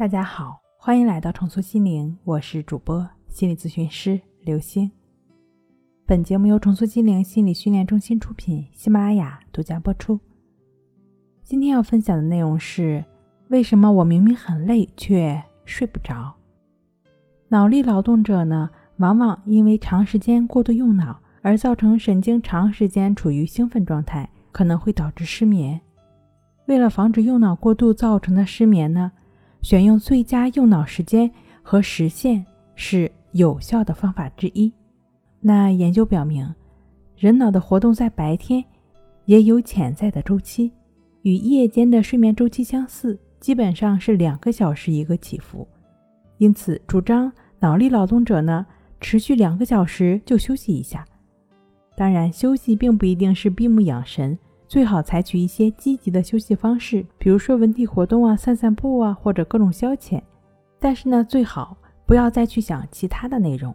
大家好，欢迎来到重塑心灵，我是主播心理咨询师刘星。本节目由重塑心灵心理训练中心出品，喜马拉雅独家播出。今天要分享的内容是：为什么我明明很累却睡不着？脑力劳动者呢，往往因为长时间过度用脑而造成神经长时间处于兴奋状态，可能会导致失眠。为了防止用脑过度造成的失眠呢？选用最佳用脑时间和时限是有效的方法之一。那研究表明，人脑的活动在白天也有潜在的周期，与夜间的睡眠周期相似，基本上是两个小时一个起伏。因此，主张脑力劳动者呢，持续两个小时就休息一下。当然，休息并不一定是闭目养神。最好采取一些积极的休息方式，比如说文体活动啊、散散步啊，或者各种消遣。但是呢，最好不要再去想其他的内容，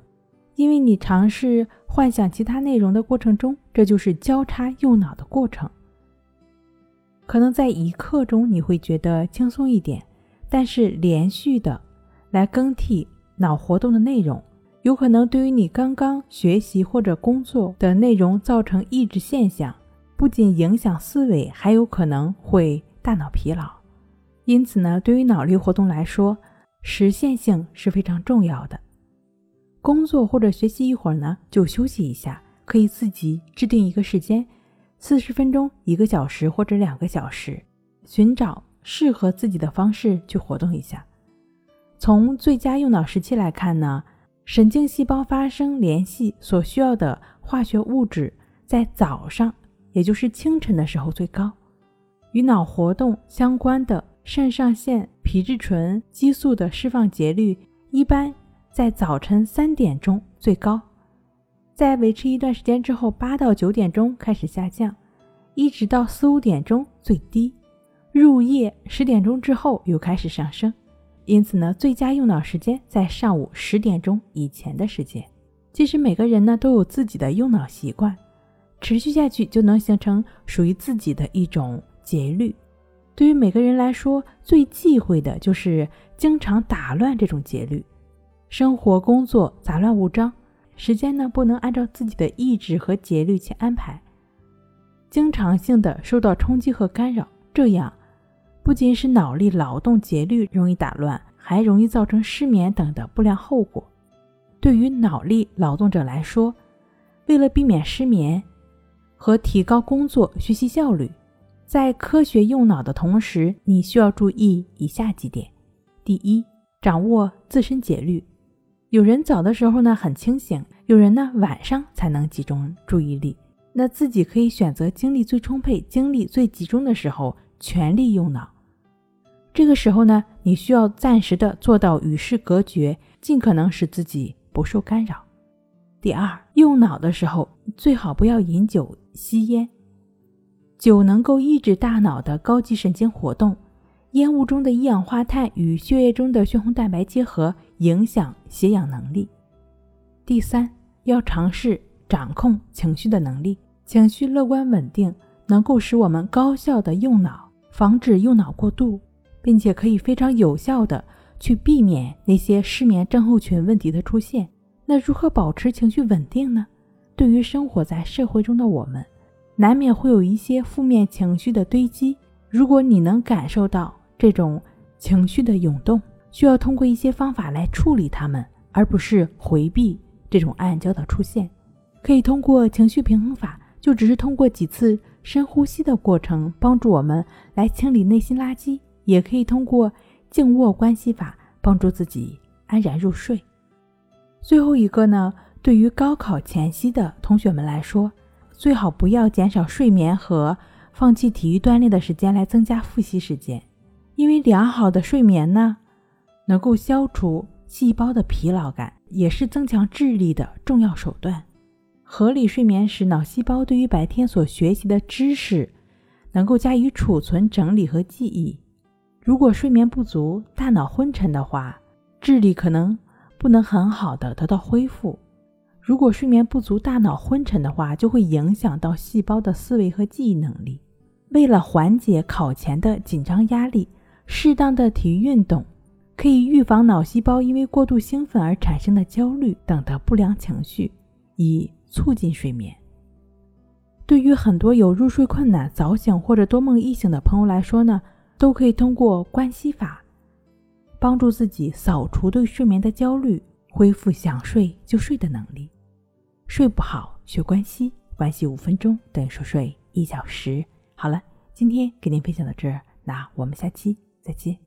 因为你尝试幻想其他内容的过程中，这就是交叉用脑的过程。可能在一刻钟你会觉得轻松一点，但是连续的来更替脑活动的内容，有可能对于你刚刚学习或者工作的内容造成抑制现象。不仅影响思维，还有可能会大脑疲劳。因此呢，对于脑力活动来说，实现性是非常重要的。工作或者学习一会儿呢，就休息一下，可以自己制定一个时间，四十分钟、一个小时或者两个小时，寻找适合自己的方式去活动一下。从最佳用脑时期来看呢，神经细胞发生联系所需要的化学物质在早上。也就是清晨的时候最高，与脑活动相关的肾上腺皮质醇激素的释放节律一般在早晨三点钟最高，在维持一段时间之后，八到九点钟开始下降，一直到四五点钟最低，入夜十点钟之后又开始上升。因此呢，最佳用脑时间在上午十点钟以前的时间。其实每个人呢都有自己的用脑习惯。持续下去就能形成属于自己的一种节律。对于每个人来说，最忌讳的就是经常打乱这种节律。生活工作杂乱无章，时间呢不能按照自己的意志和节律去安排，经常性的受到冲击和干扰，这样不仅使脑力劳动节律容易打乱，还容易造成失眠等的不良后果。对于脑力劳动者来说，为了避免失眠，和提高工作学习效率，在科学用脑的同时，你需要注意以下几点：第一，掌握自身节律。有人早的时候呢很清醒，有人呢晚上才能集中注意力。那自己可以选择精力最充沛、精力最集中的时候全力用脑。这个时候呢，你需要暂时的做到与世隔绝，尽可能使自己不受干扰。第二，用脑的时候最好不要饮酒、吸烟。酒能够抑制大脑的高级神经活动，烟雾中的一氧化碳与血液中的血红蛋白结合，影响血氧能力。第三，要尝试掌控情绪的能力，情绪乐观稳定，能够使我们高效的用脑，防止用脑过度，并且可以非常有效的去避免那些失眠症候群问题的出现。那如何保持情绪稳定呢？对于生活在社会中的我们，难免会有一些负面情绪的堆积。如果你能感受到这种情绪的涌动，需要通过一些方法来处理它们，而不是回避这种暗礁的出现。可以通过情绪平衡法，就只是通过几次深呼吸的过程，帮助我们来清理内心垃圾；也可以通过静卧关系法，帮助自己安然入睡。最后一个呢，对于高考前夕的同学们来说，最好不要减少睡眠和放弃体育锻炼的时间来增加复习时间，因为良好的睡眠呢，能够消除细胞的疲劳感，也是增强智力的重要手段。合理睡眠时，脑细胞对于白天所学习的知识能够加以储存、整理和记忆。如果睡眠不足，大脑昏沉的话，智力可能。不能很好的得到恢复。如果睡眠不足、大脑昏沉的话，就会影响到细胞的思维和记忆能力。为了缓解考前的紧张压力，适当的体育运动可以预防脑细胞因为过度兴奋而产生的焦虑等的不良情绪，以促进睡眠。对于很多有入睡困难、早醒或者多梦易醒的朋友来说呢，都可以通过关系法，帮助自己扫除对睡眠的焦虑，恢复想睡就睡的能力。睡不好，学关系，关系五分钟等于熟睡一小时。好了，今天给您分享到这儿，那我们下期再见。